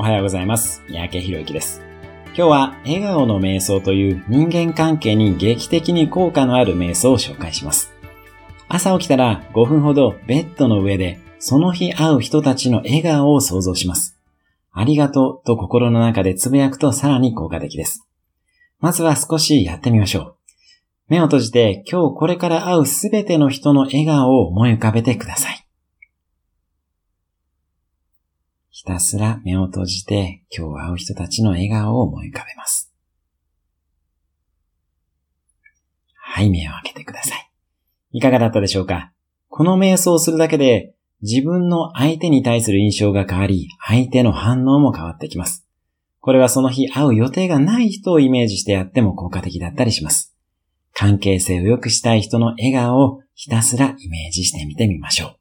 おはようございます。三宅博之です。今日は笑顔の瞑想という人間関係に劇的に効果のある瞑想を紹介します。朝起きたら5分ほどベッドの上でその日会う人たちの笑顔を想像します。ありがとうと心の中でつぶやくとさらに効果的です。まずは少しやってみましょう。目を閉じて今日これから会うすべての人の笑顔を思い浮かべてください。ひたすら目を閉じて今日会う人たちの笑顔を思い浮かべます。はい、目を開けてください。いかがだったでしょうか？この瞑想をするだけで自分の相手に対する印象が変わり、相手の反応も変わってきます。これはその日会う予定がない人をイメージしてやっても効果的だったりします。関係性を良くしたい人の笑顔をひたすらイメージしてみてみましょう。